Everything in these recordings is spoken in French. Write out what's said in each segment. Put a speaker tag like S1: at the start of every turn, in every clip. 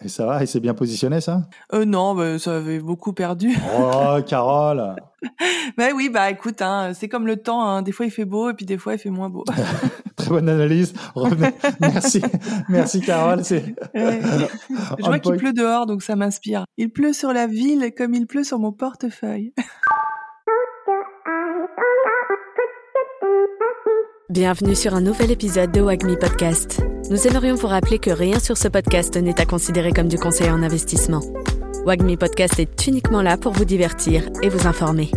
S1: Et ça va, il s'est bien positionné, ça?
S2: Euh, Non, bah, ça avait beaucoup perdu.
S1: Oh, Carole
S2: Bah oui, bah écoute, hein, c'est comme le temps, hein. des fois il fait beau et puis des fois il fait moins beau.
S1: Très bonne analyse. Merci, merci Carole.
S2: Je vois qu'il pleut dehors, donc ça m'inspire. Il pleut sur la ville comme il pleut sur mon portefeuille.
S3: Bienvenue sur un nouvel épisode de Wagmi Podcast. Nous aimerions vous rappeler que rien sur ce podcast n'est à considérer comme du conseil en investissement. Wagmi Podcast est uniquement là pour vous divertir et vous informer.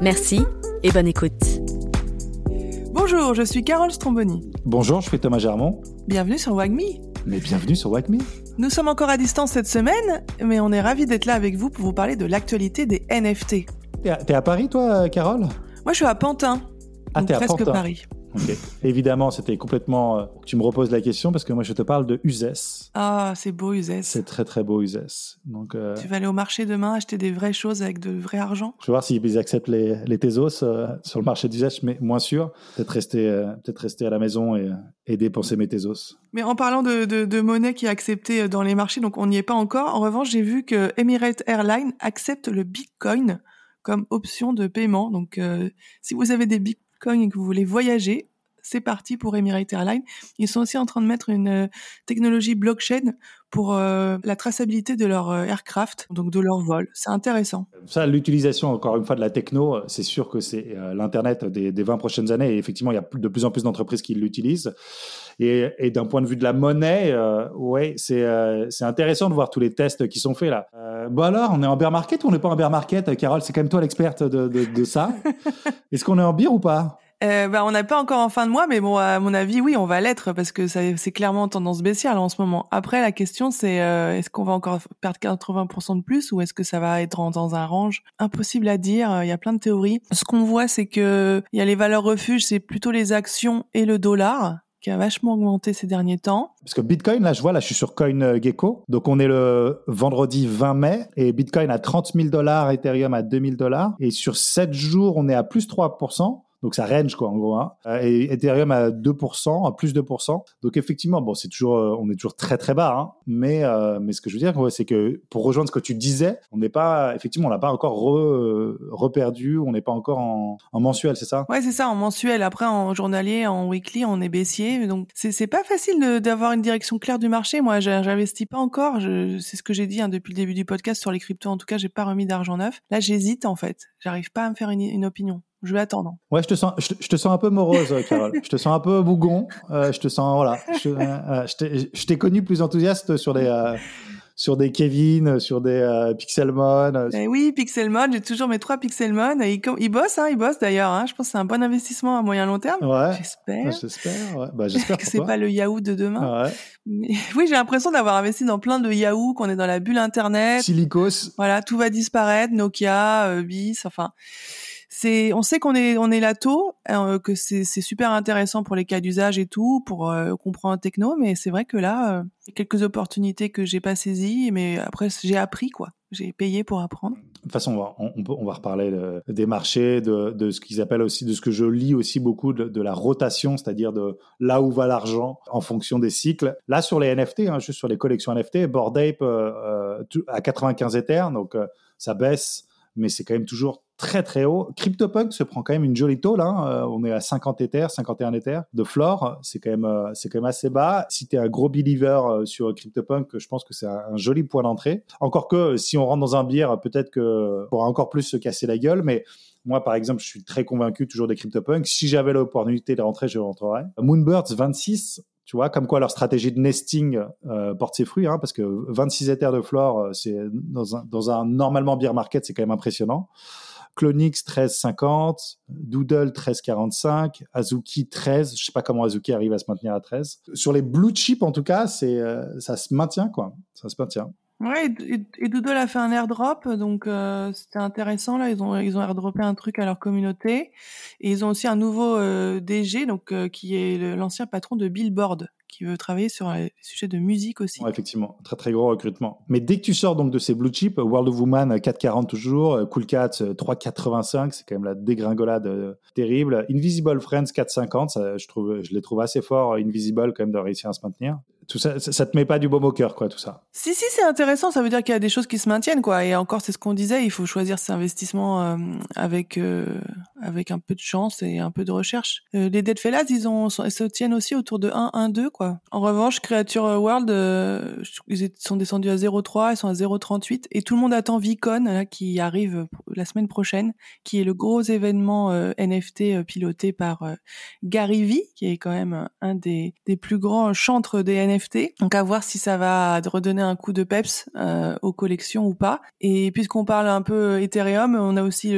S3: Merci et bonne écoute.
S2: Bonjour, je suis Carole Stromboni.
S1: Bonjour, je suis Thomas Germont.
S2: Bienvenue sur Wagmi.
S1: Mais bienvenue sur Wagmi.
S2: Nous sommes encore à distance cette semaine, mais on est ravis d'être là avec vous pour vous parler de l'actualité des NFT.
S1: T'es à, Paris, toi, Carole?
S2: Moi, je suis à Pantin.
S1: Ah,
S2: donc presque Paris.
S1: Évidemment, c'était complètement. Euh, tu me reposes la question parce que moi, je te parle de Uzès.
S2: Ah, c'est beau Uzès.
S1: C'est très très beau Uzès. Donc.
S2: Euh, tu vas aller au marché demain acheter des vraies choses avec de vrai argent?
S1: Je vais voir s'ils acceptent les, les Tezos euh, sur le marché d'Uzès, mais moins sûr. Peut-être rester peut-être rester à la maison et, et dépenser mes Tezos.
S2: Mais en parlant de, de, de, monnaie qui est acceptée dans les marchés, donc on n'y est pas encore. En revanche, j'ai vu que Emirates Airlines accepte le Bitcoin comme option de paiement. Donc, si vous avez des Bitcoins et que vous voulez voyager, c'est parti pour Emirates Airlines. Ils sont aussi en train de mettre une euh, technologie blockchain pour euh, la traçabilité de leur euh, aircraft, donc de leur vol. C'est intéressant.
S1: Ça, l'utilisation, encore une fois, de la techno, c'est sûr que c'est l'Internet des, des, 20 prochaines années. Et effectivement, il y a de plus en plus d'entreprises qui l'utilisent. Et, et d'un point de vue de la monnaie, ouais, c'est c'est intéressant de voir tous les tests qui sont faits là. bon alors, on est en bear market ou on n'est pas en bear market Carole, c'est quand même toi l'experte de, de, de ça. Est-ce qu'on est en beer ou pas?
S2: Euh, bah, on n'a pas encore en fin de mois, mais bon, à mon avis, oui, on va l'être parce que c'est clairement tendance baissière en ce moment. Après, la question, c'est euh, est-ce qu'on va encore perdre 80% de plus ou est-ce que ça va être dans, un range? Impossible à dire. Il y a plein de théories. Ce qu'on voit, c'est que il y a les valeurs refuges, c'est plutôt les actions et le dollar qui a vachement augmenté ces derniers temps.
S1: Parce que Bitcoin, là, je vois, là, je suis sur CoinGecko. Donc, on est le vendredi 20 mai et Bitcoin à 30 000 dollars, Ethereum à 2000 dollars. Et sur 7 jours, on est à plus 3%. Donc ça range quoi en gros. Hein. Euh, et Ethereum à 2%, à plus 2%. Donc effectivement, bon, c'est toujours, euh, on est toujours très très bas. Hein. Mais euh, mais ce que je veux dire, c'est que pour rejoindre ce que tu disais, on n'est pas, effectivement, on n'a pas encore reperdu, on n'est pas encore en, en mensuel, c'est ça?
S2: Ouais, c'est ça, en mensuel. Après, en journalier, en weekly, on est baissier. Donc c'est c'est pas facile d'avoir une direction claire du marché. Moi, j'investis pas encore. C'est ce que j'ai dit hein, depuis le début du podcast sur les cryptos. En tout cas, j'ai pas remis d'argent neuf. Là, j'hésite en fait. J'arrive pas à me faire une opinion. Je vais attendre.
S1: Ouais, je te sens, je, te sens un peu morose, euh, Carole. je te sens un peu bougon. Euh, je te sens, voilà. Je, euh, je t'ai connu plus enthousiaste sur des, euh, sur des Kevin, sur des euh, Pixelmon.
S2: Eh oui, Pixelmon. J'ai toujours mes trois Pixelmon. Et ils, bossent, hein, ils bossent d'ailleurs. Hein. Je pense que c'est un bon investissement à moyen long terme.
S1: Ouais.
S2: J'espère.
S1: J'espère. Ouais. Bah, j'espère
S2: que c'est pas le Yahoo de demain.
S1: Ouais.
S2: oui, j'ai l'impression d'avoir investi dans plein de Yahoo, qu'on est dans la bulle Internet.
S1: Silicos.
S2: Voilà, tout va disparaître. Nokia, Bis, enfin on sait qu'on est, on là tôt, euh, que c'est, super intéressant pour les cas d'usage et tout, pour euh, comprendre techno, mais c'est vrai que là, euh, quelques opportunités que j'ai pas saisies, mais après j'ai appris quoi. J'ai payé pour apprendre.
S1: De toute façon, on va, reparler des marchés, de, ce qu'ils appellent aussi, de ce que je lis aussi beaucoup, de, la rotation, c'est-à-dire de là où va l'argent en fonction des cycles. Là, sur les NFT, hein, juste sur les collections NFT, Bored Ape euh, à 95 Ethers, donc ça baisse, mais c'est quand même toujours très très haut. CryptoPunk se prend quand même une jolie tôle. Hein. Euh, on est à 50 Ethers, 51 Ethers de floor. C'est quand même euh, c'est quand même assez bas. Si tu es un gros believer euh, sur CryptoPunk, je pense que c'est un, joli point d'entrée. Encore que si on rentre dans un bière, peut-être que pourra encore plus se casser la gueule, mais moi, par exemple, je suis très convaincu toujours des CryptoPunk. Si j'avais l'opportunité de rentrer, je rentrerais. Moonbirds 26, tu vois, comme quoi leur stratégie de nesting porte ses fruits, hein, parce que 26 Ethers de floor, c'est dans un, dans un normalement beer market, c'est quand même impressionnant. Clonix 13,50, Doodle 13,45, Azuki 13. Je sais pas comment Azuki arrive à se maintenir à 13. Sur les blue chips, en tout cas, c'est euh, ça se maintient quoi. Ça se maintient.
S2: Ouais, et, Doodle a fait un airdrop, donc euh, c'était intéressant là. Ils ont ils ont airdroppé un truc à leur communauté et ils ont aussi un nouveau euh, DG, donc qui est l'ancien patron de Billboard qui veut travailler sur les sujets de musique aussi.
S1: effectivement, très très gros recrutement. Mais dès que tu sors donc de ces blue chips, World of Woman 4,40 toujours, Cool Cat 3,85, c'est quand même la dégringolade euh, terrible. Invisible Friends 4,50, je trouve, je les trouve assez forts. Invisible quand même de réussir à se maintenir. Tout ça, ça, te met pas du baume au cœur, quoi, tout ça.
S2: Si, si, c'est intéressant. Ça veut dire qu'il y a des choses qui se maintiennent, quoi. Et encore, c'est ce qu'on disait. Il faut choisir ses investissements euh, avec euh, avec un peu de chance et un peu de recherche. Euh, les Dead Fellas, ils ont, ils se tiennent aussi autour de 1, 1, 2, quoi. En revanche, Creature World, ils sont descendus à 0,3, ils sont à 0,38, et tout le monde attend Vicon, là, qui arrive la semaine prochaine, qui est le gros événement NFT piloté par Gary V, qui est quand même un des des plus grands chantres des NFT. Donc à voir si ça va redonner un coup de peps euh, aux collections ou pas. Et puisqu'on parle un peu Ethereum, on a aussi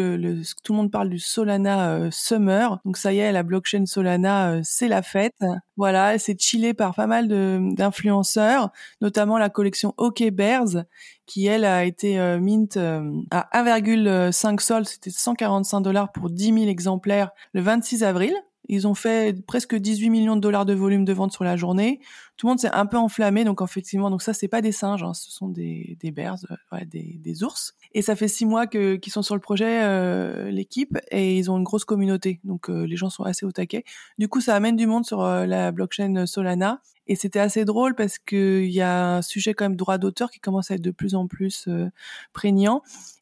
S2: tout le monde parle du Solana euh, Summer. Donc ça y est, la blockchain Solana, euh, c'est la fête. Voilà, c'est chillé par pas mal d'influenceurs, notamment la collection OK Bears qui elle a été mint à 1,5 sol, c'était 145 dollars pour 10 000 exemplaires le 26 avril. Ils ont fait presque 18 millions de dollars de volume de vente sur la journée. Tout le monde s'est un peu enflammé, donc effectivement, donc ça c'est pas des singes, hein, ce sont des des bears, euh, des, des ours. Et ça fait six mois que qu'ils sont sur le projet, euh, l'équipe, et ils ont une grosse communauté, donc euh, les gens sont assez au taquet. Du coup, ça amène du monde sur la blockchain Solana, et c'était assez drôle parce que il y a un sujet quand même droit d'auteur qui commence à être de plus en plus prégnant.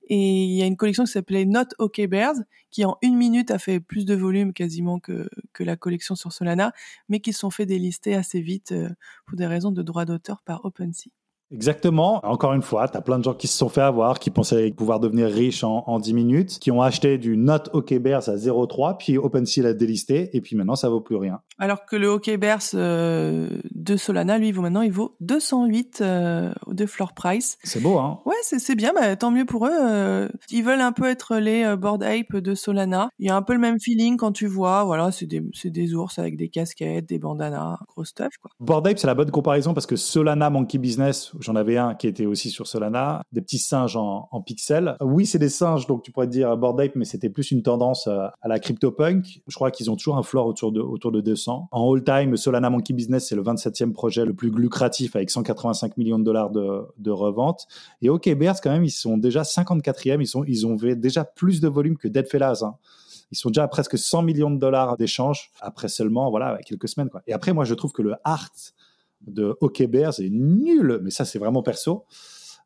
S2: Et il y a une collection qui s'appelait Not OK Bears, qui en une minute a fait plus de volume quasiment que, que la collection sur Solana, mais qui se sont fait délister assez vite euh, pour des raisons de droit d'auteur par OpenSea.
S1: Exactement. Encore une fois, tu as plein de gens qui se sont fait avoir, qui pensaient pouvoir devenir riches en, en 10 minutes, qui ont acheté du Not OK Bears à 0,3, puis OpenSea l'a délisté, et puis maintenant, ça vaut plus rien.
S2: Alors que le OK Bears euh, de Solana, lui, vaut maintenant, il vaut 208 euh, de floor price.
S1: C'est beau, hein
S2: Ouais, c'est bien, bah, tant mieux pour eux. Euh, ils veulent un peu être les euh, board ape de Solana. Il y a un peu le même feeling quand tu vois, voilà, c'est des, des ours avec des casquettes, des bandanas, gros stuff, quoi.
S1: Board ape, c'est la bonne comparaison parce que Solana Monkey Business, J'en avais un qui était aussi sur Solana, des petits singes en, pixels. Oui, c'est des singes, donc tu pourrais dire Bored Ape, mais c'était plus une tendance euh, à la CryptoPunk. Je crois qu'ils ont toujours un floor autour de, autour de 200. En all-time, Solana Monkey Business, c'est le 27e projet le plus lucratif avec 185 millions de dollars de, de revente. Et OK Bears, quand même, ils sont déjà 54e. Ils, sont, ils ont déjà plus de volume que Dead Fellas. Hein. Ils sont déjà à presque 100 millions de dollars d'échanges après seulement voilà quelques semaines. Quoi. Et après, moi, je trouve que le art de Hockey Bears est nul, mais ça c'est vraiment perso.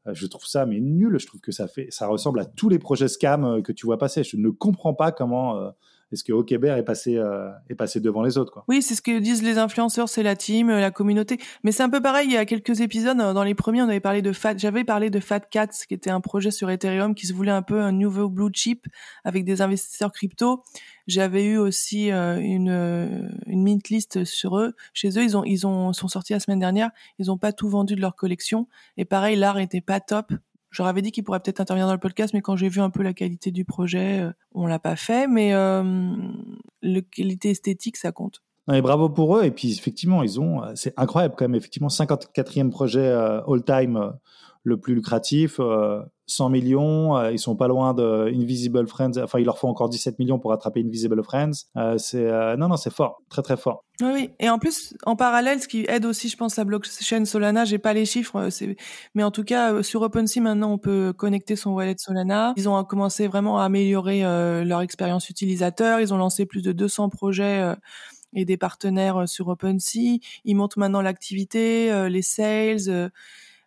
S1: Euh, je trouve ça mais nul. Je trouve que ça fait, ça ressemble à tous les projets scam euh, que tu vois passer. Je ne comprends pas comment euh, est-ce que Bear est passé est passé devant les autres quoi.
S2: Oui, c'est ce que disent les influenceurs, c'est la team, la communauté. Mais c'est un peu pareil. Il y a quelques épisodes dans les premiers, on avait parlé de Fat. J'avais parlé de Fat Cats, qui était un projet sur Ethereum qui se voulait un peu un nouveau blue chip avec des investisseurs crypto. J'avais eu aussi euh, une, euh, une mint list sur eux. Chez eux, ils ont ils ont sont sortis la semaine dernière. Ils ont pas tout vendu de leur collection. Et pareil, l'art était pas top. Leur avais dit qu'ils pourraient peut-être intervenir dans le podcast, mais quand j'ai vu un peu la qualité du projet, euh, on l'a pas fait. Mais euh, le qualité esthétique, ça compte.
S1: Non, et bravo pour eux. Et puis effectivement, ils ont, c'est incroyable quand même. Effectivement, 54e projet all-time le plus lucratif. 100 millions, euh, ils sont pas loin de Invisible Friends. Enfin, il leur faut encore 17 millions pour attraper Invisible Friends. Euh, c'est euh, non, non, c'est fort, très très fort.
S2: Oui, et en plus, en parallèle, ce qui aide aussi, je pense, la blockchain Solana, j'ai pas les chiffres, mais en tout cas, sur OpenSea, maintenant, on peut connecter son wallet Solana. Ils ont commencé vraiment à améliorer leur expérience utilisateur. Ils ont lancé plus de 200 projets et des partenaires sur OpenSea. Ils montent maintenant l'activité, les sales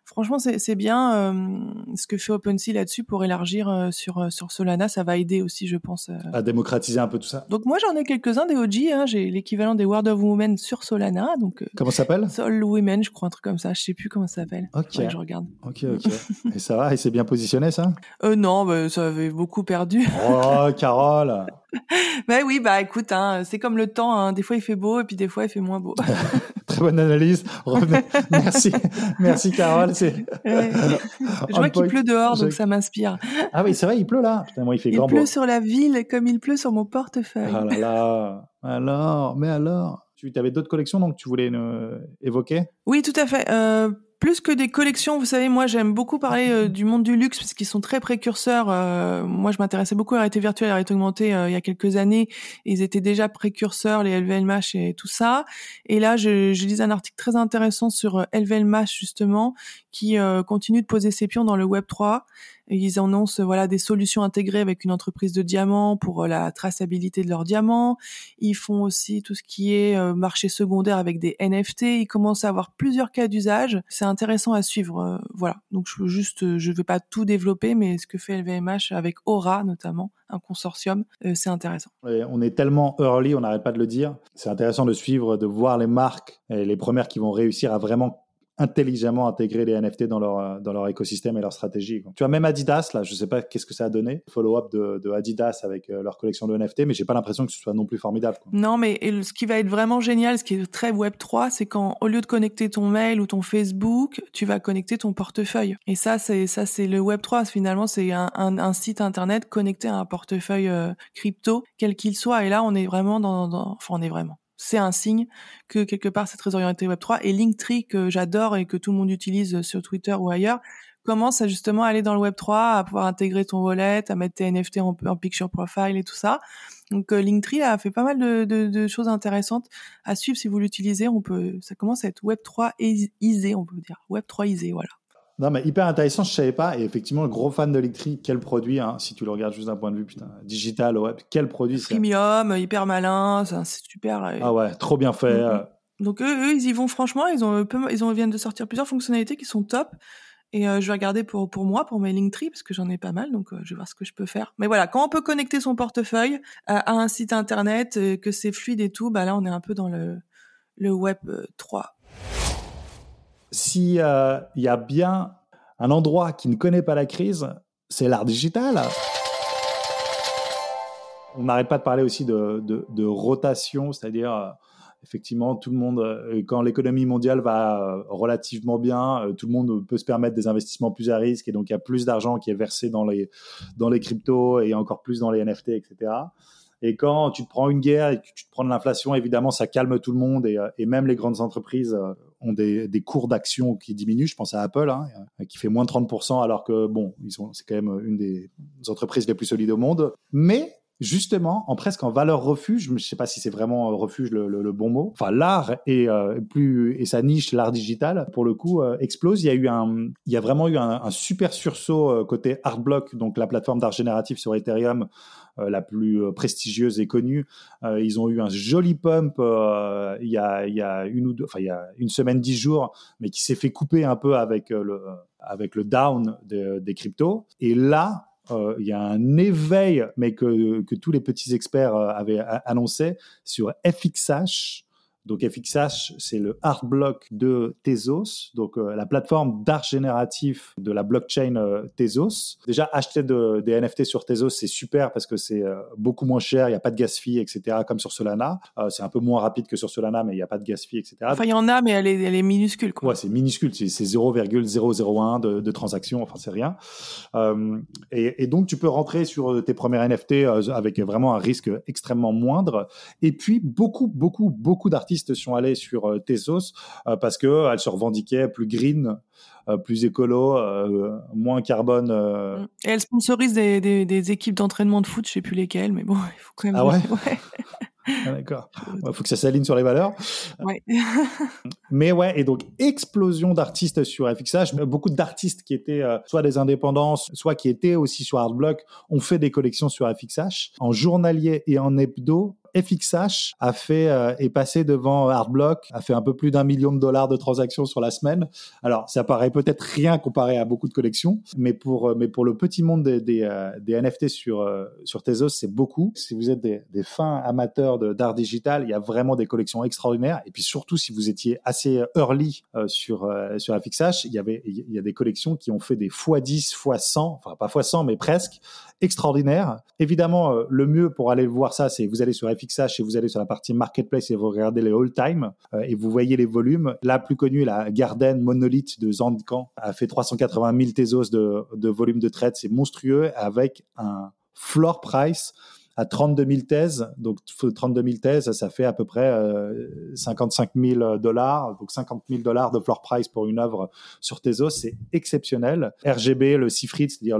S2: franchement, c'est bien euh, ce que fait OpenSea là-dessus pour élargir euh, sur, euh, sur Solana. Ça va aider aussi, je pense.
S1: À démocratiser un peu tout ça.
S2: Donc moi, j'en ai quelques-uns des OG. Hein. J'ai l'équivalent des World of Women sur Solana. Donc,
S1: comment ça s'appelle?
S2: Sol Women, je crois, un truc comme ça. Je sais plus comment ça s'appelle.
S1: Ok.
S2: je regarde.
S1: Ok, ok. et ça va? Et c'est bien positionné, ça?
S2: Non, bah, ça avait beaucoup perdu.
S1: oh, Carole
S2: bah oui, bah écoute, hein, c'est comme le temps. Hein. Des fois, il fait beau et puis des fois, il fait moins beau.
S1: Très bonne analyse. Merci, merci Carole.
S2: Je vois qu'il pleut dehors, donc ça m'inspire.
S1: Ah oui, c'est vrai, il pleut là. Putain, moi, il fait
S2: il pleut sur la ville comme il pleut sur mon portefeuille.
S1: Ah là là. Alors, mais alors, tu avais d'autres collections donc tu voulais euh, évoquer?
S2: Oui, tout à fait. Euh, plus que des collections, vous savez, moi j'aime beaucoup parler euh, du monde du luxe parce qu'ils sont très précurseurs. Euh, moi, je m'intéressais beaucoup à la réalité virtuelle à la augmentée euh, il y a quelques années. Ils étaient déjà précurseurs, les LVMH et tout ça. Et là, je, je un article très intéressant sur LVMH justement, qui continue de poser ses pions dans le Web 3. Ils annoncent voilà des solutions intégrées avec une entreprise de diamants pour euh, la traçabilité de leurs diamants. Ils font aussi tout ce qui est euh, marché secondaire avec des NFT. Ils commencent à avoir plusieurs cas d'usage. C'est intéressant à suivre. voilà. Donc je juste, je vais pas tout développer, mais ce que fait LVMH avec Aura notamment, un consortium, c'est intéressant.
S1: on est tellement early, on n'arrête pas de le dire. C'est intéressant de suivre, de voir les marques, et les premières qui vont réussir à vraiment intelligemment intégrer les NFT dans leur, euh, dans leur écosystème et leur stratégie. Tu vois, même Adidas, là, je sais pas qu'est-ce que ça a donné, follow-up de, de, Adidas avec euh, leur collection de NFT, mais j'ai pas l'impression que ce soit non plus formidable.
S2: Non, mais ce qui va être vraiment génial, ce qui est très Web3, c'est quand, au lieu de connecter ton mail ou ton Facebook, tu vas connecter ton portefeuille. Et ça, c'est, ça, c'est le Web3. Finalement, c'est un, un, un, site internet connecté à un portefeuille euh, crypto, quel qu'il soit. Et là, on est vraiment dans, dans enfin, on est vraiment c'est un signe que quelque part c'est très orienté Web3 et Linktree que j'adore et que tout le monde utilise sur Twitter ou ailleurs commence à justement aller dans le Web3, à pouvoir intégrer ton wallet, à mettre tes NFT en, picture profile et tout ça. Donc euh, Linktree a fait pas mal de, choses intéressantes à suivre si vous l'utilisez. On peut, ça commence à être Web3 isé, on peut dire Web3 isé, voilà.
S1: Non, mais hyper intéressant, je savais pas. Et effectivement, gros fan d'électrique, quel produit, hein, si tu le regardes juste d'un point de vue putain, digital, web, quel produit
S2: c'est Premium, hyper malin, c'est super.
S1: Ah ouais, trop bien fait. Mm,
S2: mm. Donc eux, ils y vont franchement, ils ont, ils ont viennent de sortir plusieurs fonctionnalités qui sont top. Et euh, je vais regarder pour pour moi, pour mes Linktree, parce que j'en ai pas mal, donc euh, je vais voir ce que je peux faire. Mais voilà, quand on peut connecter son portefeuille à, un site internet, euh, que c'est fluide et tout, bah là on est un peu dans le le web 3
S1: s'il euh, y a bien un endroit qui ne connaît pas la crise, c'est l'art digital. On n'arrête pas de parler aussi de, rotation, c'est-à-dire euh, effectivement tout le monde, euh, quand l'économie mondiale va relativement bien, tout le monde peut se permettre des investissements plus à risque et donc il y a plus d'argent qui est versé dans les, dans les cryptos et encore plus dans les NFT, etc. Et quand tu te prends une guerre et que tu te prends de l'inflation, évidemment, ça calme tout le monde et, et même les grandes entreprises ont des, cours d'action qui diminuent. Je pense à Apple, hein, qui fait moins de 30%, alors que, bon, c'est quand même une des entreprises les plus solides au monde. Mais justement, en presque en valeur refuge, je ne sais pas si c'est vraiment refuge le, bon mot. Enfin, l'art et euh, plus et sa niche, l'art digital, pour le coup, euh, explose. Il y a eu un, il y a vraiment eu un, super sursaut euh, côté Artblock, donc la plateforme d'art génératif sur Ethereum, euh, la plus euh, prestigieuse et connue. Euh, ils ont eu un joli pump il y a, il y a une ou deux, enfin il y a une semaine, dix jours, mais qui s'est fait couper un peu avec le avec le down des cryptos. Et là, il y a un éveil, mais que, tous les petits experts avaient annoncé sur FXH, donc FXH, c'est le art block de Tezos, donc euh, la plateforme d'art génératif de la blockchain euh, Tezos. Déjà, acheter des NFT sur Tezos, c'est super parce que c'est euh, beaucoup moins cher, il n'y a pas de gas fee, etc., comme sur Solana. c'est un peu moins rapide que sur Solana, mais il n'y a pas de gas fee, etc.
S2: Enfin, il y en a, mais elle est, elle est minuscule. Quoi.
S1: Ouais, c'est minuscule, c'est 0,001 de, de transactions, enfin, c'est rien. Et, et, donc, tu peux rentrer sur tes premiers NFT avec vraiment un risque extrêmement moindre. Et puis, beaucoup, beaucoup, beaucoup d'artistes sont allés sur euh, Tezos euh, parce que elles se revendiquaient plus green, euh, plus écolo, moins carbone.
S2: Et elles sponsorisent des, des, équipes d'entraînement de foot, je sais plus lesquelles, mais bon, il faut quand même.
S1: Ah ouais. Ah, d'accord. Il faut que ça s'aligne sur les valeurs.
S2: Ouais.
S1: Mais ouais, et donc explosion d'artistes sur FXH. Beaucoup d'artistes qui étaient soit des indépendances, soit qui étaient aussi sur Artblock, ont fait des collections sur FXH. En journalier et en hebdo, FXH a fait euh, est passé devant Artblock, a fait un peu plus d'un million de dollars de transactions sur la semaine. Alors ça paraît peut-être rien comparé à beaucoup de collections, mais pour euh, mais pour le petit monde des des, euh, des NFT sur sur Tezos, c'est beaucoup. Si vous êtes des, des fins amateurs d'art digital, il y a vraiment des collections extraordinaires. Et puis surtout si vous étiez assez early sur sur FXH, il y avait il y a des collections qui ont fait des x10, x100, enfin pas x100 mais presque extraordinaires. Évidemment, le mieux pour aller voir ça, c'est vous allez sur FXH et vous allez sur la partie marketplace et vous regardez les all-time euh, et vous voyez les volumes. La plus connue, la Garden Monolith de Zandkan, a fait 380 000 Tezos de, de volume de trade. C'est monstrueux avec un floor price à 32 000 thèses. Donc, 32 000 thèses, ça fait à peu près 55 euh, 000 dollars. Donc, 50 000 dollars de floor price pour une œuvre sur Tezos, c'est exceptionnel. RGB, le Cifrit, c'est-à-dire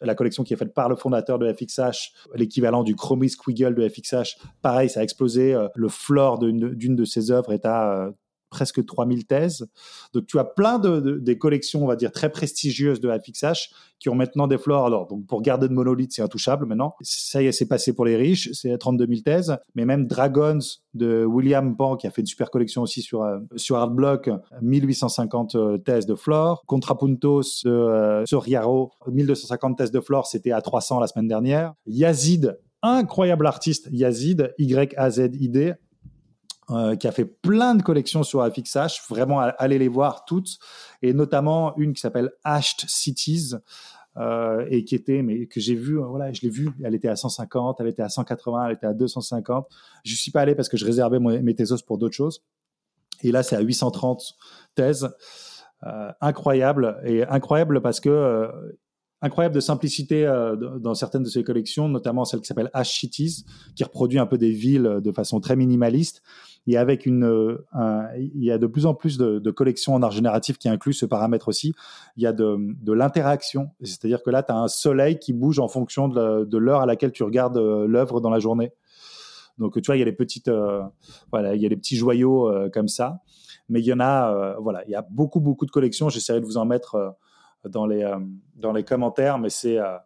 S1: la collection qui est faite par le fondateur de FXH, l'équivalent du Chromie Squiggle de FXH, pareil, ça a explosé. Euh, le floor d'une de, ses œuvres est à euh, presque 3000 thèses. Donc tu as plein de, des collections, on va dire, très prestigieuses de FXH qui ont maintenant des flores. Alors, donc pour garder de monolithe, c'est intouchable maintenant. Ça y est, c'est passé pour les riches, c'est 32 000 thèses. Mais même Dragons de William Pan, qui a fait une super collection aussi sur, euh, sur Artblock, 1850 euh, thèses de flore. Contrapuntos de euh, Soriaro, 1250 thèses de flore, c'était à 300 la semaine dernière. Yazid, incroyable artiste, Yazid, Y-A-Z-I-D, euh, qui a fait plein de collections sur FXH. Vraiment, allez les voir toutes. Et notamment une qui s'appelle Hashed Cities. Euh, et qui était, mais que j'ai vu, voilà, je l'ai vu, elle était à 150, elle était à 180, elle était à 250. Je suis pas allé parce que je réservais mes Tezos pour d'autres choses. Et là, c'est à 830 thèses. Euh, incroyable et incroyable parce que euh, incroyable de simplicité euh, dans certaines de ses collections, notamment celle qui s'appelle Ash Cities, qui reproduit un peu des villes de façon très minimaliste. Euh, il y a de plus en plus de, collections en art génératif qui incluent ce paramètre aussi. Il y a de, l'interaction, c'est-à-dire que là, tu as un soleil qui bouge en fonction de l'heure à laquelle tu regardes euh, l'œuvre dans la journée. Donc, tu vois, il y a les les petits joyaux comme ça. Mais il y en a, voilà, il y a beaucoup, beaucoup de collections. J'essaierai de vous en mettre dans les, euh, commentaires, mais c'est, euh,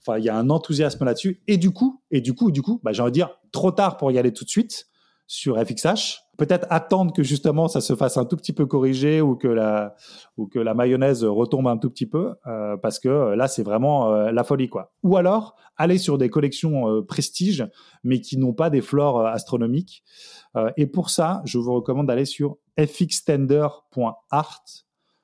S1: enfin, il y a un enthousiasme là-dessus. Et du coup, et du coup, du coup, bah, j'ai envie de dire, trop tard pour y aller tout de suite sur FXH. Peut-être attendre que justement ça se fasse un tout petit peu corriger ou que la ou que la mayonnaise retombe un tout petit peu euh, parce que là c'est vraiment la folie quoi. Ou alors aller sur des collections prestige mais qui n'ont pas des flores astronomiques. et pour ça, je vous recommande d'aller sur fxtender.art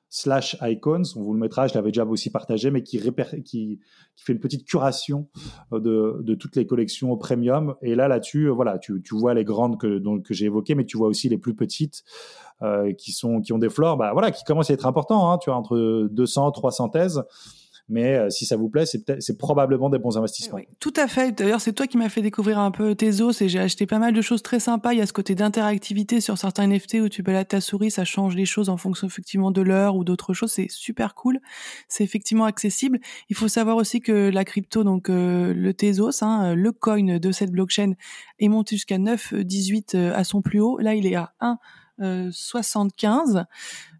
S1: slash icons, on vous le mettra, je l'avais déjà aussi partagé, mais qui, qui, qui fait une petite curation euh, de, de, toutes les collections premium. Et là, là-dessus, euh, voilà, tu, tu, vois les grandes que, donc, que j'ai évoquées, mais tu vois aussi les plus petites euh, qui, sont, qui ont des flores, bah, voilà, qui commencent à être importants, hein, tu vois, entre 200, 300 thèses. Mais euh, si ça vous plaît, c'est probablement des bons investissements. Oui,
S2: tout à fait. D'ailleurs, c'est toi qui m'as fait découvrir un peu tes os et j'ai acheté pas mal de choses très sympas. Il y a ce côté d'interactivité sur certains NFT où tu balades ta souris, ça change les choses en fonction effectivement de l'heure ou d'autres choses. C'est super cool. C'est effectivement accessible. Il faut savoir aussi que la crypto, donc euh, le Tezos, hein, le coin de cette blockchain, est monté jusqu'à 9,18 euh, à son plus haut. Là, il est à 1 75. Euh,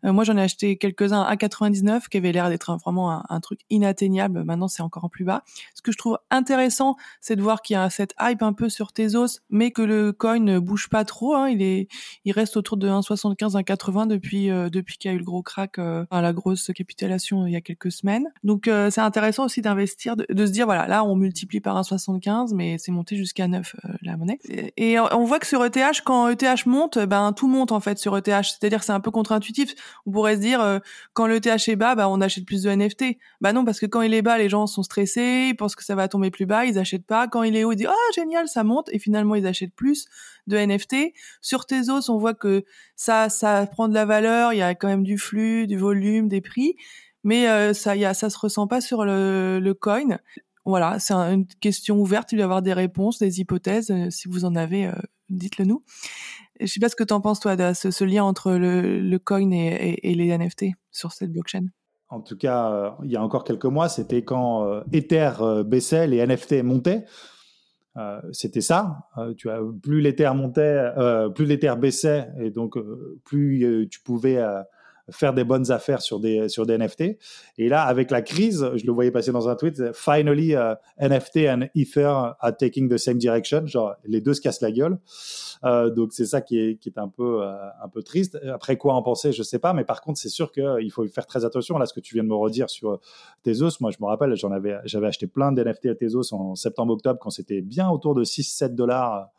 S2: moi, j'en ai acheté quelques-uns à 99 qui avaient l'air d'être vraiment un, truc inatteignable. Maintenant, c'est encore plus bas. Ce que je trouve intéressant, c'est de voir qu'il y a cette hype un peu sur Tezos, mais que le coin ne bouge pas trop. Hein. Il est, il reste autour de 1,75, 1,80 depuis euh, depuis qu'il y a eu le gros crack, euh, la grosse capitulation il y a quelques semaines. Donc, c'est intéressant aussi d'investir, de, se dire voilà, là, on multiplie par 1,75, mais c'est monté jusqu'à 9 la monnaie. Et, on voit que sur ETH, quand ETH monte, ben tout monte en fait sur ETH. C'est-à-dire c'est un peu contre-intuitif on pourrait se dire euh, quand le TH est bas, bah on achète plus de NFT. Bah non, parce que quand il est bas, les gens sont stressés, ils pensent que ça va tomber plus bas, ils achètent pas. Quand il est haut, ils disent oh génial, ça monte, et finalement ils achètent plus de NFT. Sur Tezos, on voit que ça ça prend de la valeur, il y a quand même du flux, du volume, des prix, mais euh, ça y a, ça se ressent pas sur le, le coin. Voilà, c'est une question ouverte. Il doit y avoir des réponses, des hypothèses. Euh, si vous en avez, dites-le nous. Je sais pas ce que tu en penses, toi, de ce, lien entre le, coin et, les NFT sur cette blockchain.
S1: En tout cas, euh, il y a encore quelques mois, c'était quand euh, Ether euh, baissait, les NFT montaient. c'était ça. plus l'Ether montait, plus l'Ether baissait, et donc plus tu pouvais faire des bonnes affaires sur des, sur des NFT. Et là, avec la crise, je le voyais passer dans un tweet, finally, uh, NFT and Ether are taking the same direction. Genre, les deux se cassent la gueule. Euh, donc, c'est ça qui est, qui est un peu, euh, un peu triste. Après, quoi en penser, je sais pas. Mais par contre, c'est sûr qu'il faut faire très attention. Là, ce que tu viens de me redire sur Tezos, moi, je me rappelle, j'en avais, j'avais acheté plein d'NFT à Tezos en septembre-octobre quand c'était bien autour de 6-7 dollars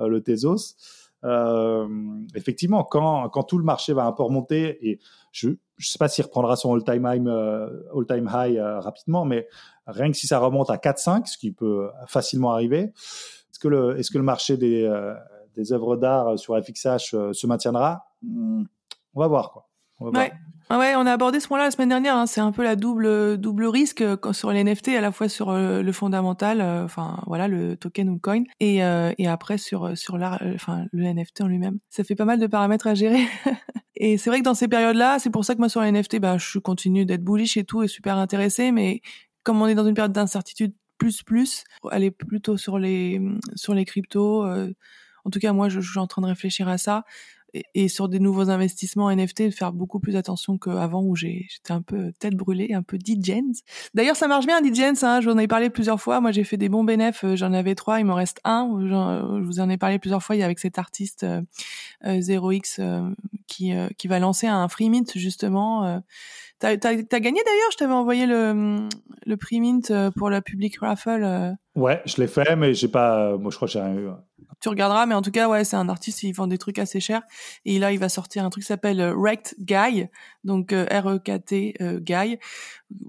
S1: euh, le Tezos. Euh, effectivement, quand, quand tout le marché va un peu remonter, et je ne sais pas s'il reprendra son all-time high, euh, all -time high euh, rapidement, mais rien que si ça remonte à 4-5, ce qui peut facilement arriver, est-ce que, le, est-ce que le marché des, des œuvres d'art sur FXH se maintiendra? Hmm, On va voir. Quoi.
S2: On va voir. Ah ouais, on a abordé ce point-là la semaine dernière. Hein. C'est un peu la double double risque euh, sur les NFT, à la fois sur euh, le fondamental, euh, enfin voilà, le token ou le coin, et, et après sur sur l'art, enfin le NFT en lui-même. Ça fait pas mal de paramètres à gérer. et c'est vrai que dans ces périodes-là, c'est pour ça que moi sur les NFT, bah je continue d'être bullish et tout, et super intéressé. Mais comme on est dans une période d'incertitude plus plus, aller plutôt sur les sur les cryptos. en tout cas, moi, je, je suis en train de réfléchir à ça et, sur des nouveaux investissements NFT, de faire beaucoup plus attention qu'avant où j'étais un peu tête brûlée, un peu DJens. D'ailleurs, ça marche bien DJens, hein, j'en ai parlé plusieurs fois. Moi, j'ai fait des bons bénéfices, j'en avais trois, il m'en reste un. Je vous en ai parlé plusieurs fois. Il y a avec cet artiste euh, 0x qui qui va lancer un free mint justement. T'as as, as, gagné d'ailleurs? Je t'avais envoyé le le prix mint pour la public raffle.
S1: Ouais, je l'ai fait, mais j'ai pas. Moi, je crois que j'ai rien eu
S2: tu regarderas, mais en tout cas, ouais, c'est un artiste, il vend des trucs assez chers. Et là, il va sortir un truc qui s'appelle euh, Wrecked Guy, donc euh, R-E-K-T euh, Guy.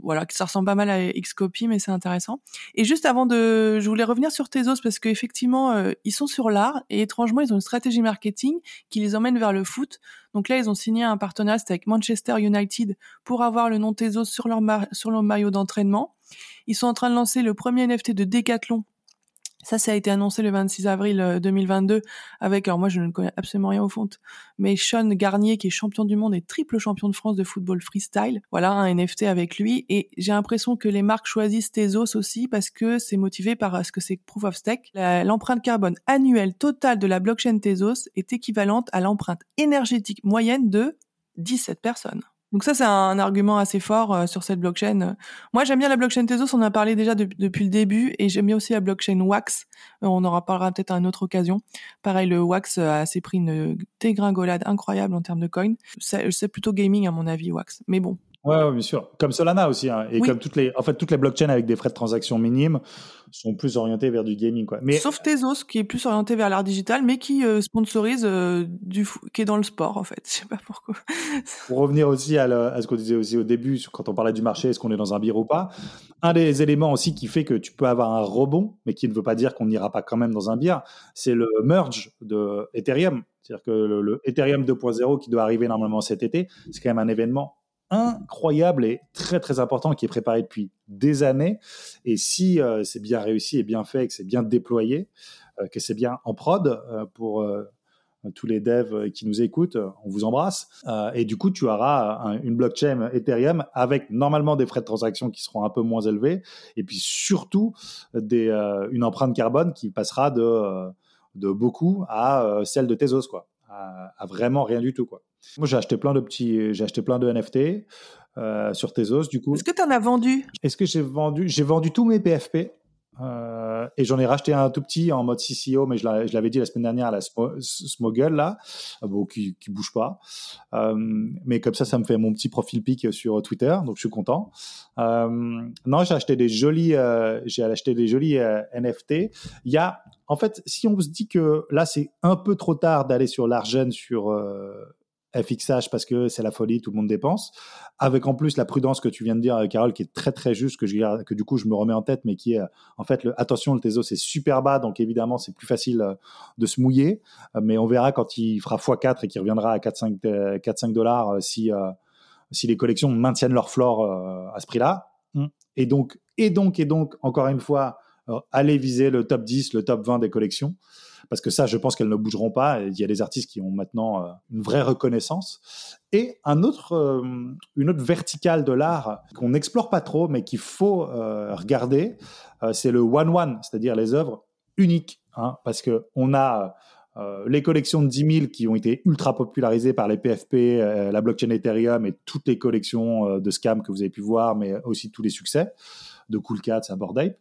S2: Voilà, ça ressemble pas mal à Xcopy, mais c'est intéressant. Et juste avant de, je voulais revenir sur Tezos parce qu'effectivement, ils sont sur l'art et étrangement, ils ont une stratégie marketing qui les emmène vers le foot. Donc là, ils ont signé un partenariat avec Manchester United pour avoir le nom Tezos sur leur, sur leur maillot d'entraînement. Ils sont en train de lancer le premier NFT de Decathlon ça, ça a été annoncé le 26 avril 2022 euh, avec, alors moi je ne connais absolument rien au fond, mais Sean Garnier qui est champion du monde et triple champion de France de football freestyle. Voilà, un NFT avec lui. Et j'ai l'impression que les marques choisissent Tezos aussi parce que c'est motivé par ce que c'est Proof of Stake. L'empreinte carbone annuelle totale de la blockchain Tezos est équivalente à l'empreinte énergétique moyenne de 17 personnes. Donc ça, c'est un argument assez fort euh, sur cette blockchain. Moi, j'aime bien la blockchain Tezos, on en a parlé déjà depuis le début, et j'aime bien aussi la blockchain Wax. Euh, on en reparlera peut-être à une autre occasion. Pareil, le Wax a assez pris une dégringolade incroyable en termes de coin. C'est plutôt gaming à mon avis, Wax. Mais bon,
S1: Ouais, bien sûr. Comme Solana aussi, hein. et comme toutes les, en fait, toutes les blockchains avec des frais de transaction minimes sont plus orientées vers du gaming, quoi.
S2: Mais sauf Tezos qui est plus orienté vers l'art digital, mais qui euh, sponsorise euh, du, qui est dans le sport, en fait. Je sais pas pourquoi.
S1: Pour revenir aussi à, à ce qu'on disait aussi au début, quand on parlait du marché, est-ce qu'on est dans un bière ou pas Un des éléments aussi qui fait que tu peux avoir un rebond, mais qui ne veut pas dire qu'on n'ira pas quand même dans un bière, c'est le merge de Ethereum. C'est-à-dire que le, le Ethereum 2.0 qui doit arriver normalement cet été, c'est quand même un événement incroyable et très très important qui est préparé depuis des années. Et si euh, c'est bien réussi et bien fait, que c'est bien déployé, euh, que c'est bien en prod euh, pour tous les devs qui nous écoutent, on vous embrasse. et du coup, tu auras une blockchain Ethereum avec normalement des frais de transaction qui seront un peu moins élevés et puis surtout une empreinte carbone qui passera de, de beaucoup à celle de Tezos, quoi, à vraiment rien du tout, quoi. Moi, j'ai acheté plein de petits, j'ai acheté plein de NFT euh, sur Tezos, du coup.
S2: Est-ce que tu en as vendu?
S1: Est-ce que j'ai vendu J'ai vendu tous mes PFP. Euh, et j'en ai racheté un tout petit en mode CCO, mais je l'avais dit la semaine dernière, la Smoggle, là, euh, bon, qui, qui bouge pas. Euh, mais comme ça, ça me fait mon petit profil pic sur Twitter, donc je suis content. Euh, non, j'ai acheté des jolis, j'ai acheté des jolis NFT. Il y a, en fait, si on se dit que là, c'est un peu trop tard d'aller sur l'argent sur FXH parce que c'est la folie, tout le monde dépense. Avec en plus la prudence que tu viens de dire, Carole, qui est très très juste, que, je, que du coup je me remets en tête, mais qui est en fait, le, attention, le Teso c'est super bas, donc évidemment c'est plus facile euh, de se mouiller, euh, mais on verra quand il fera x4 et qu'il reviendra à 4-5 dollars euh, si, si les collections maintiennent leur flore à ce prix-là. Mm. Et donc, et donc, et donc, encore une fois, allez viser le top 10, le top 20 des collections parce que ça, je pense qu'elles ne bougeront pas. Il y a des artistes qui ont maintenant euh, une vraie reconnaissance. Et un autre, euh, une autre verticale de l'art qu'on n'explore pas trop, mais qu'il faut euh, regarder, c'est le one-one, c'est-à-dire les œuvres uniques. Hein, parce que on a les collections de 10 000 qui ont été ultra popularisées par les PFP, la blockchain Ethereum et toutes les collections de scam que vous avez pu voir, mais aussi tous les succès de Cool Cats à Bored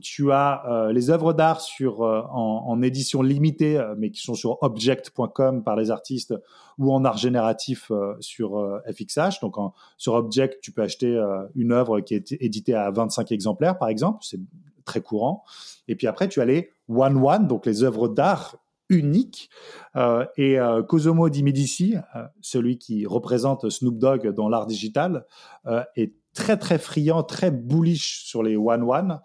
S1: tu as euh, les œuvres d'art sur euh, en, édition limitée, euh, mais qui sont sur object.com par les artistes ou en art génératif sur FXH. Donc sur Object, tu peux acheter une œuvre qui est éditée à 25 exemplaires, par exemple. C'est très courant. Et puis après, tu as les one one, donc les œuvres d'art uniques. et Cosimo Di Medici, celui qui représente Snoop Dogg dans l'art digital, est très très friand, très bullish sur les one one.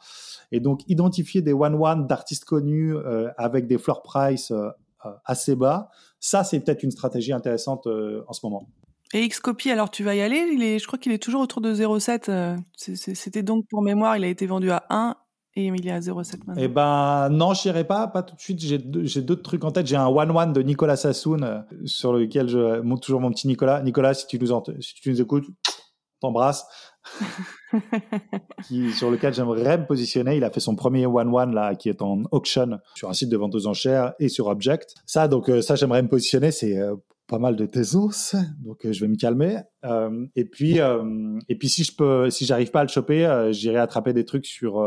S1: Et donc, identifier des one-one d'artistes connus euh, avec des floor price euh, euh, assez bas, ça, c'est peut-être une stratégie intéressante en ce moment.
S2: Et Xcopy, alors tu vas y aller? Il est, Je crois qu'il est toujours autour de 0,7. C'était donc pour mémoire, il a été vendu à 1 et il est à 0,7 maintenant.
S1: Eh ben non, je n'irai pas, pas tout de suite. J'ai d'autres trucs en tête. J'ai un one-one de Nicolas Sassoon sur lequel je monte toujours mon petit Nicolas. Nicolas, si tu nous, si tu nous écoutes, t'embrasse, sur lequel j'aimerais me positionner. Il a fait son premier one-one là, qui est en auction sur un site de vente aux enchères et sur Object. Ça, donc ça, j'aimerais me positionner. C'est pas mal de Tezos, donc je vais me calmer. et puis, et puis si je peux, si j'arrive pas à le choper, j'irai attraper des trucs sur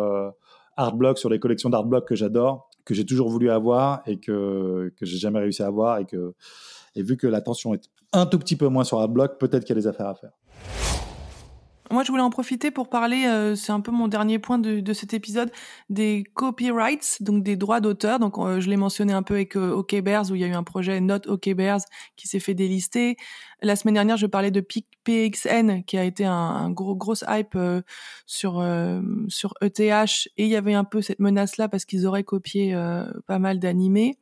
S1: Artblock, sur les collections d'Artblock que j'adore, que j'ai toujours voulu avoir et que que j'ai jamais réussi à avoir et que et vu que l'attention est un tout petit peu moins sur Artblock, peut-être qu'il y a des affaires à faire.
S2: Moi, je voulais en profiter pour parler, euh, c'est un peu mon dernier point de, de, cet épisode, des copyrights, donc des droits d'auteur. Donc, euh, je l'ai mentionné un peu avec euh, OK Bears, où il y a eu un projet Not OK Bears qui s'est fait délister. La semaine dernière, je parlais de PXN, qui a été un, un gros grosse hype euh, sur sur ETH, et il y avait un peu cette menace-là parce qu'ils auraient copié pas mal d'animés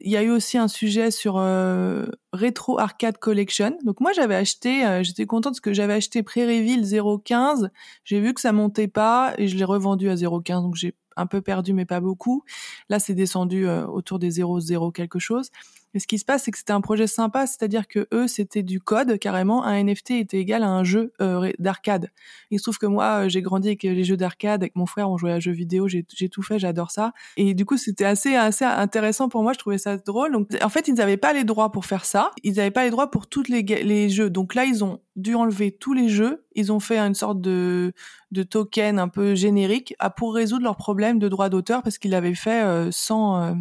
S2: il y a eu aussi un sujet sur euh, Retro Arcade Collection. Donc moi j'avais acheté, euh, j'étais contente parce que j'avais acheté Prairie-Ville 0.15. J'ai vu que ça montait pas et je l'ai revendu à 0.15. Donc j'ai un peu perdu mais pas beaucoup. Là c'est descendu euh, autour des 0.0 quelque chose. Et ce qui se passe, c'est que c'était un projet sympa, c'est-à-dire que eux, c'était du code carrément. Un NFT était égal à un jeu euh, d'arcade. Il se trouve que moi, euh, j'ai grandi avec les jeux d'arcade, avec mon frère, on jouait à jeux vidéo, j'ai tout fait, j'adore ça. Et du coup, c'était assez assez intéressant pour moi. Je trouvais ça drôle. Donc, en fait, ils n'avaient pas les droits pour faire ça. Ils n'avaient pas les droits pour tous les, les jeux. Donc là, ils ont dû enlever tous les jeux. Ils ont fait une sorte de, de token un peu générique à, pour résoudre leurs problèmes de droits d'auteur parce qu'ils l'avaient fait euh, sans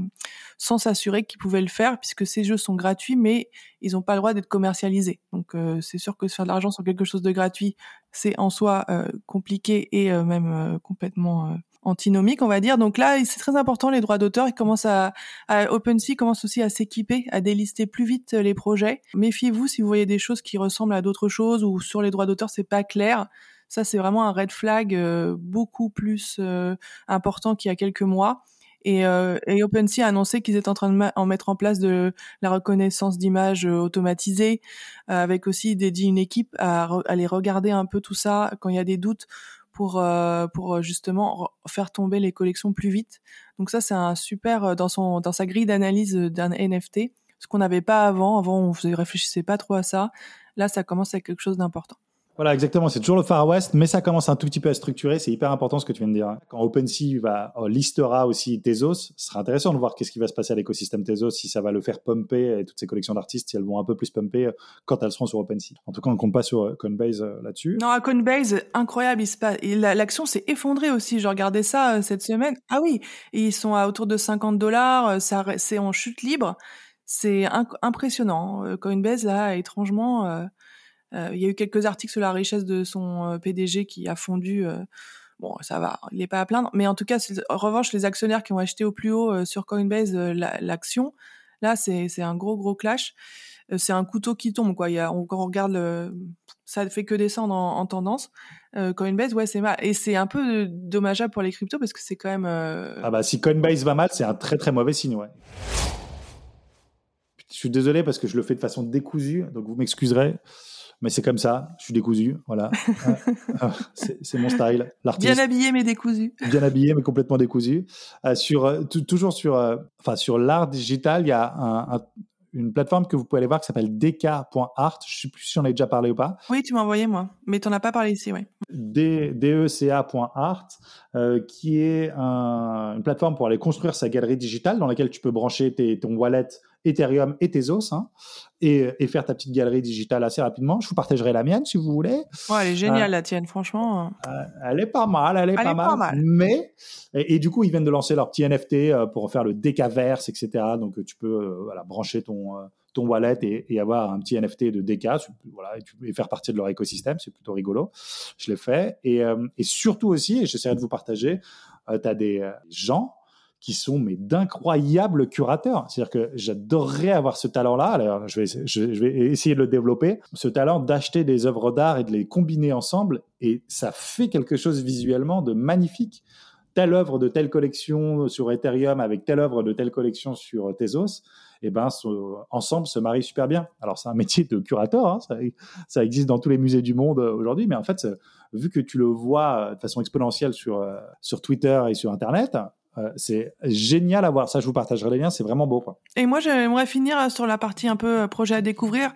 S2: sans s'assurer qu'ils pouvaient le faire, puisque ces jeux sont gratuits, mais ils n'ont pas le droit d'être commercialisés. Donc euh, c'est sûr que se faire de l'argent sur quelque chose de gratuit, c'est en soi euh, compliqué et euh, même complètement antinomique, on va dire. Donc là, c'est très important les droits d'auteur. Ils commencent à, à OpenSea commence aussi à s'équiper, à délister plus vite les projets. Méfiez-vous si vous voyez des choses qui ressemblent à d'autres choses ou sur les droits d'auteur c'est pas clair. Ça, c'est vraiment un red flag beaucoup plus important qu'il y a quelques mois. Et, euh, et OpenSea a annoncé qu'ils étaient en train de en mettre en place de la reconnaissance d'images euh, automatisée, euh, avec aussi dédié une équipe à aller regarder un peu tout ça quand il y a des doutes pour euh, pour justement faire tomber les collections plus vite. Donc ça c'est un super dans son dans sa grille d'analyse d'un NFT, ce qu'on n'avait pas avant. Avant on ne réfléchissait pas trop à ça. Là ça commence à être quelque chose d'important.
S1: Voilà, exactement. C'est toujours le Far West, mais ça commence un tout petit peu à structurer. C'est hyper important ce que tu viens de dire. Quand OpenSea va, euh, listera aussi Tezos, ce sera intéressant de voir qu'est-ce qui va se passer à l'écosystème Tezos, si ça va le faire pumper et toutes ces collections d'artistes, si elles vont un peu plus pumper euh, quand elles seront sur OpenSea. En tout cas, on compte pas sur euh, Coinbase là-dessus.
S2: Non, à Coinbase, incroyable. L'action s'est effondrée aussi. Je regardais ça cette semaine. Ah oui, ils sont à autour de 50 dollars. C'est en chute libre. C'est impressionnant. Coinbase, là, étrangement, il y a eu quelques articles sur la richesse de son euh, PDG qui a fondu. Euh, bon, ça va, il n'est pas à plaindre. Mais en tout cas, en revanche, les actionnaires qui ont acheté au plus haut sur Coinbase l'action, là, c'est un gros, gros clash. c'est un couteau qui tombe, quoi. On, regarde ça ne fait que descendre en, tendance. Coinbase, ouais, c'est mal. Et c'est un peu dommageable pour les cryptos parce que c'est quand même.
S1: Ah bah, si Coinbase va mal, c'est un très, très mauvais signe. Je suis désolé parce que je le fais de façon décousue, donc vous m'excuserez mais c'est comme ça. Je suis décousu, voilà. Ah, c'est mon style,
S2: l'artiste. Bien habillé mais décousu.
S1: Bien habillé mais complètement décousu. Euh, sur euh, toujours sur, euh, enfin sur l'art digital, il y a un, une plateforme que vous pouvez aller voir qui s'appelle dk.art. Je ne sais plus si j'en ai déjà parlé ou pas.
S2: Oui, tu m'as envoyé moi, mais tu n'en as pas parlé ici, oui.
S1: deca.art, euh, qui est un, une plateforme pour aller construire sa galerie digitale dans laquelle tu peux brancher tes, ton wallet Ethereum et Tezos hein, et, et, faire ta petite galerie digitale assez rapidement. Je vous partagerai la mienne si vous voulez.
S2: Ouais, elle est géniale euh, la tienne, franchement.
S1: Euh, elle est pas mal, elle est, pas, mal, Mais et, du coup, ils viennent de lancer leur petit NFT euh, pour faire le Decaverse, etc. Donc tu peux voilà, brancher ton ton wallet et, et, avoir un petit NFT de DK, voilà, et, tu, et, faire partie de leur écosystème, c'est plutôt rigolo. Je l'ai fait. Et, et surtout aussi, et j'essaierai de vous partager, tu as des gens qui sont mais d'incroyables curateurs. C'est-à-dire que j'adorerais avoir ce talent-là. Alors, je vais, je, vais essayer de le développer. Ce talent d'acheter des œuvres d'art et de les combiner ensemble. Et ça fait quelque chose visuellement de magnifique. Telle œuvre de telle collection sur Ethereum avec telle œuvre de telle collection sur Tezos, eh ben, ensemble se marient super bien. Alors, c'est un métier de curateur. Hein, ça, ça, existe dans tous les musées du monde aujourd'hui. Mais en fait, vu que tu le vois de façon exponentielle sur, euh, sur Twitter et sur Internet, euh, c'est génial à voir. Ça, je vous partagerai les liens. C'est vraiment beau.
S2: Et moi, j'aimerais finir sur la partie un peu euh, projet à découvrir.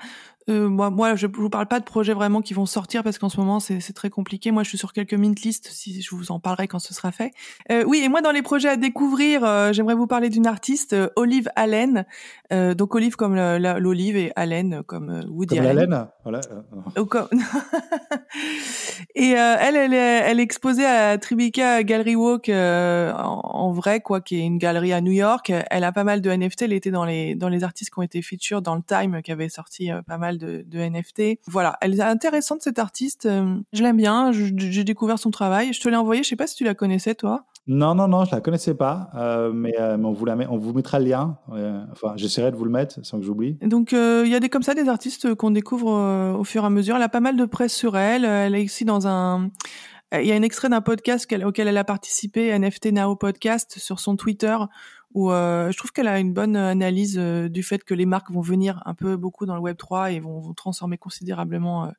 S2: Euh, moi, moi, je vous parle pas de projets vraiment qui vont sortir parce qu'en ce moment c'est très compliqué. Moi, je suis sur quelques mint lists. Si je vous en parlerai quand ce sera fait. Euh, oui, et moi dans les projets à découvrir, euh, j'aimerais vous parler d'une artiste, euh, Olive Allen. Euh, donc Olive comme l'olive et Allen comme Woody
S1: comme
S2: Allen.
S1: voilà.
S2: Et elle, elle est, elle est exposée à Tribeca Gallery Walk en, en, vrai, quoi, qui est une galerie à New York. Elle a pas mal de NFT. Elle était dans les dans les artistes qui ont été featured dans le Time, qui avait sorti pas mal de, de, NFT. Voilà, elle est intéressante cette artiste. Euh, je l'aime bien. J'ai découvert son travail. Je te l'ai envoyé. Je sais pas si tu la connaissais toi.
S1: Non, non, non, je la connaissais pas, euh, mais, euh, on, vous la met, on vous mettra le lien. enfin, j'essaierai de vous le mettre sans que j'oublie.
S2: Donc, il y a des comme ça des artistes qu'on découvre au fur et à mesure. Elle a pas mal de presse sur elle. Elle est ici dans un. Il y a un extrait d'un podcast auquel elle a participé, NFT Now Podcast, sur son Twitter, où euh, je trouve qu'elle a une bonne analyse euh, du fait que les marques vont venir un peu beaucoup dans le Web 3 et vont, transformer considérablement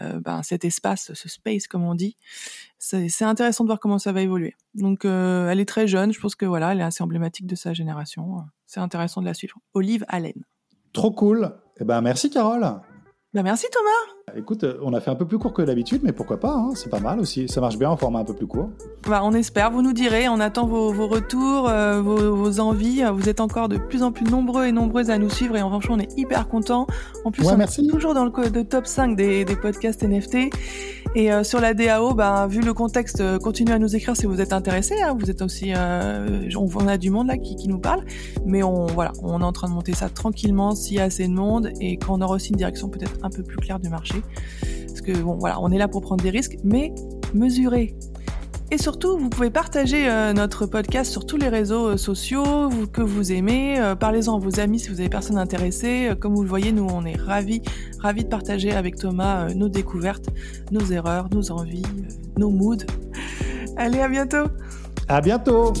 S2: euh, ben, cet espace, ce space comme on dit. C'est intéressant de voir comment ça va évoluer. Donc elle est très jeune, je pense que voilà, elle est assez emblématique de sa génération. C'est intéressant de la suivre. Olive Allen.
S1: Trop cool. Eh ben merci Carole.
S2: Ben merci Thomas.
S1: Écoute, euh, on a fait un peu plus court que d'habitude, mais pourquoi pas hein, C'est pas mal aussi. Ça marche bien en format un peu plus court.
S2: Bah, on espère. Vous nous direz. On attend vos, vos retours, euh, vos, vos, envies. Vous êtes encore de plus en plus nombreux et nombreuses à nous suivre et en franchement, on est hyper contents. En plus, on est toujours dans le top 5 des, des podcasts NFT. Et euh, sur la DAO, ben, vu le contexte, euh, continuez à nous écrire si vous êtes intéressés. Hein. Vous êtes aussi, euh, on, a du monde là qui, nous parle, mais on voilà, on est en train de monter ça tranquillement s'il y a assez de monde et quand on aura aussi une direction peut-être un peu plus claire du marché. Parce que bon, voilà, on est là pour prendre des risques, mais mesurer. Et surtout, vous pouvez partager euh, notre podcast sur tous les réseaux euh, sociaux que vous aimez. Euh, parlez-en à vos amis si vous avez personne intéressée. comme vous le voyez, nous, on est ravis, ravis de partager avec Thomas nos découvertes, nos erreurs, nos envies, nos moods. Allez, à bientôt.
S1: À bientôt.